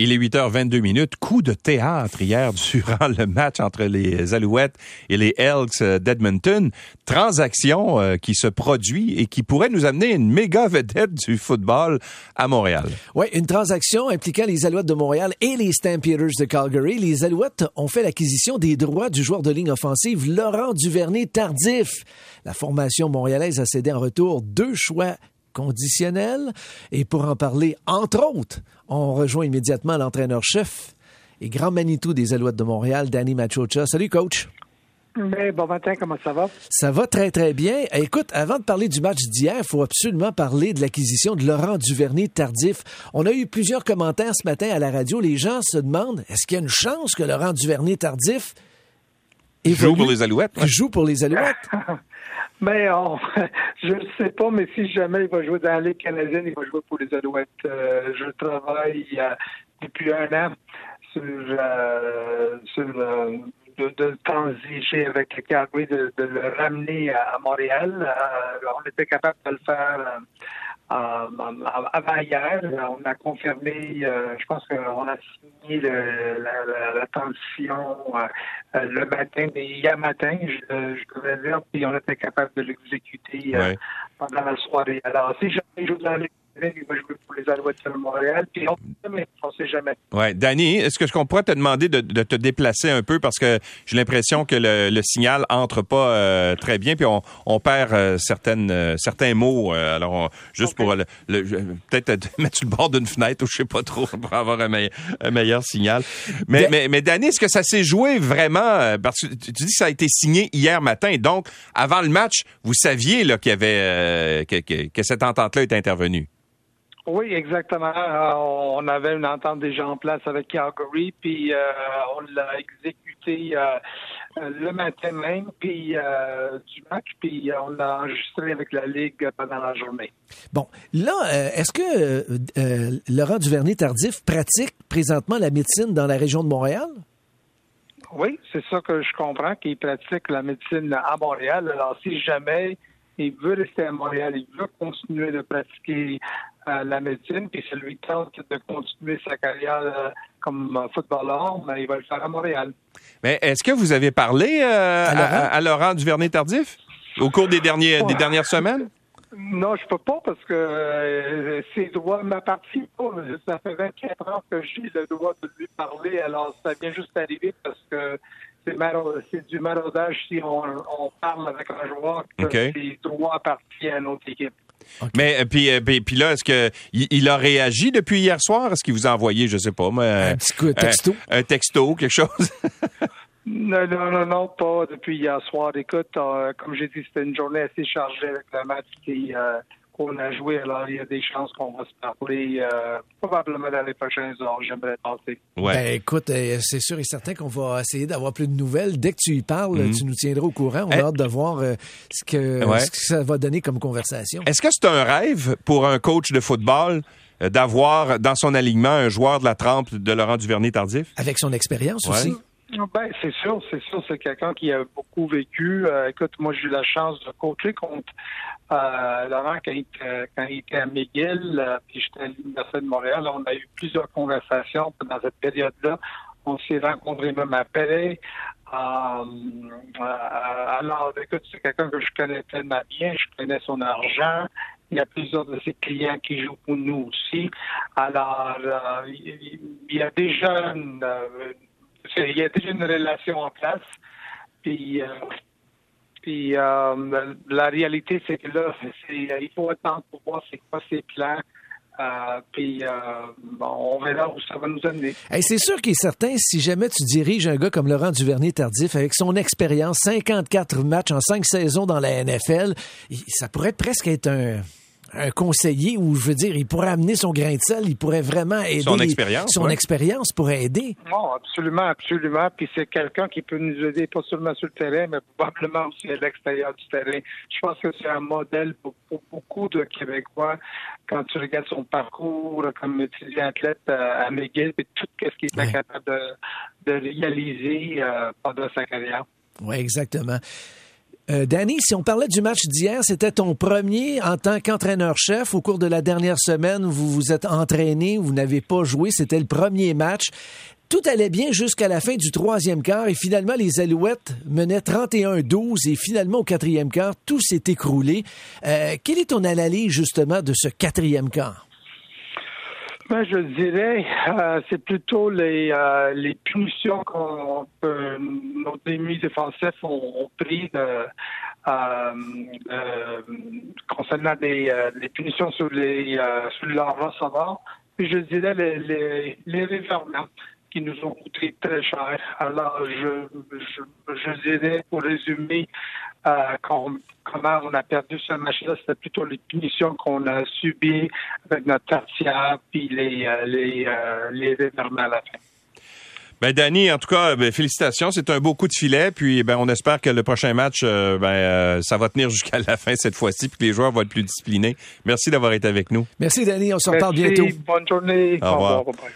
Il est 8h22 minutes. Coup de théâtre hier durant le match entre les Alouettes et les Elks d'Edmonton. Transaction euh, qui se produit et qui pourrait nous amener une méga vedette du football à Montréal. Oui, une transaction impliquant les Alouettes de Montréal et les Stampeders de Calgary. Les Alouettes ont fait l'acquisition des droits du joueur de ligne offensive Laurent Duvernay tardif. La formation montréalaise a cédé en retour deux choix conditionnel. Et pour en parler, entre autres, on rejoint immédiatement l'entraîneur-chef et grand Manitou des Alouettes de Montréal, Danny Machocha. Salut, coach. Mais bon matin, comment ça va? Ça va très, très bien. Écoute, avant de parler du match d'hier, il faut absolument parler de l'acquisition de Laurent Duvernay tardif. On a eu plusieurs commentaires ce matin à la radio. Les gens se demandent, est-ce qu'il y a une chance que Laurent Duvernay tardif joue pour les Alouettes? Joue pour les Alouettes. Mais on, je ne sais pas, mais si jamais il va jouer dans la Ligue canadienne, il va jouer pour les Alouettes. Euh, je travaille euh, depuis un an sur, euh, sur de, de, transiger avec le Calgary, de, de, le ramener à, Montréal. on était capable de le faire avant hier, on a confirmé, euh, je pense qu'on a signé le, la, la, euh, le matin, mais hier matin, je, je devrais dire, puis on était capable de l'exécuter euh, pendant la soirée. Alors, si jamais je vous il va jouer pour les Alouettes de Montréal. Puis on ne sait jamais. Oui. Danny, est-ce que je pourrais te demander de, te déplacer un peu? Parce que j'ai l'impression que le, signal entre pas euh, très bien, puis on, perd euh, certaines, euh, certains mots. alors, juste pour le, peut-être mettre sur le bord d'une fenêtre ou je sais pas trop pour avoir un, meilleur, signal. Mais, mais, mais, Danny, est-ce que ça s'est joué vraiment? Parce que tu dis que ça a été signé hier matin. Donc, avant le match, vous saviez là, qu'il y avait que, que, que cette entente-là était intervenue? Oui, exactement. Euh, on avait une entente déjà en place avec Calgary, puis euh, on l'a exécuté euh, le matin même, puis du match, puis on l'a enregistré avec la Ligue pendant la journée. Bon, là, est-ce que Laurent Duvernay-Tardif pratique présentement la médecine dans la région de Montréal? Oui, c'est ça que je comprends, qu'il pratique la médecine à Montréal. Alors, si jamais il veut rester à Montréal, il veut continuer de pratiquer la médecine, puis ça lui tente de continuer sa carrière euh, comme footballeur, mais il va le faire à Montréal. Mais est-ce que vous avez parlé euh, à, Laurent? Duvernay-Tardif au cours des, derniers, des dernières semaines? Non, je peux pas parce que ses droits m'appartiennent pas. Ça fait 24 ans que j'ai le droit de lui parler, alors ça vient juste arriver parce que c'est du maraudage si on, parle avec un joueur que ses droits appartiennent à notre équipe. Mais euh, euh, puis, puis, là, est-ce que il, a réagi depuis hier soir? Est-ce qu'il vous a envoyé, je sais pas, un petit coup, texto, un, texto, quelque chose? non, non, non, non, pas depuis hier soir. Écoute, euh, comme j'ai dit, c'était une journée assez chargée avec le match qui qu'on a joué. Alors, il y a des chances qu'on va se parler euh, probablement dans les prochains heures. J'aimerais passer. Ouais. Ben, écoute, euh, c'est sûr et certain qu'on va essayer d'avoir plus de nouvelles. Dès que tu y parles, mhm. tu nous tiendras au courant. On a eh. hâte de voir euh, ce, que, ce, que, ça va donner comme conversation. Est-ce que c'est un rêve pour un coach de football d'avoir dans son alignement un joueur de la trempe de Laurent Duvernay-Tardif? Avec son expérience aussi. Ben, c'est sûr, c'est sûr, c'est quelqu'un qui a beaucoup vécu. écoute, moi, j'ai eu la chance de coacher contre euh, Laurent, quand il, quand il, était à McGill, euh, puis j'étais à l'Université de Montréal, on a eu plusieurs conversations dans cette période-là. On s'est rencontrés même à Pelé. Euh, alors, écoute, c'est quelqu'un que je connais tellement bien, je connais son argent. Il y a plusieurs de ses clients qui jouent pour nous aussi. Alors, il, y a déjà une, il y a déjà une relation en place. Puis, puis euh, la réalité, c'est que là, il faut attendre pour voir c'est quoi ses plans. Euh, puis euh, on verra où ça va nous amener. c'est sûr qu'il est certain, si jamais tu diriges un gars comme Laurent Duvernay-Tardif, avec son expérience, 54 matchs en 5 saisons dans la NFL, ça pourrait presque être un un conseiller où, je veux dire, il pourrait amener son grain de sel, il pourrait vraiment aider. Son expérience. Son expérience pourrait aider. Non, absolument, absolument. Puis c'est quelqu'un qui peut nous aider pas seulement sur le terrain, mais probablement aussi à l'extérieur du terrain. Je pense que c'est un modèle pour, beaucoup de Québécois quand tu regardes son parcours comme étudiant athlète euh, à McGill et tout ce qu'il est capable de, réaliser euh, pendant sa carrière. Oui, exactement. Euh, Danny, si on parlait du match d'hier, c'était ton premier en tant qu'entraîneur-chef. Au cours de la dernière semaine, vous vous êtes entraîné, vous n'avez pas joué, c'était le premier match. Tout allait bien jusqu'à la fin du troisième quart et finalement les Alouettes menaient 31-12 et finalement au quatrième quart, tout s'est écroulé. Euh, quelle est ton analyse justement de ce quatrième quart? Ben, je dirais, euh, c'est plutôt les, euh, les punitions qu'on peut, nos ennemis défensifs ont, ont pris de, euh, euh, concernant euh, les punitions sur les sur leur receveur. Puis je dirais les, les, les qui nous ont coûté très cher. Alors, je, je, je dirais, pour résumer, euh, comment on a perdu ce match-là, c'était plutôt les punitions qu'on a subies avec notre tertiaire puis les, euh, les, euh, les à la fin. Ben Danny, en tout cas, ben, félicitations, c'est un beau coup de filet. Puis ben on espère que le prochain match, euh, ben euh, ça va tenir jusqu'à la fin cette fois-ci, puis que les joueurs vont être plus disciplinés. Merci d'avoir été avec nous. Merci Danny, on se reparle bientôt. Bonne journée. Au revoir. Au revoir.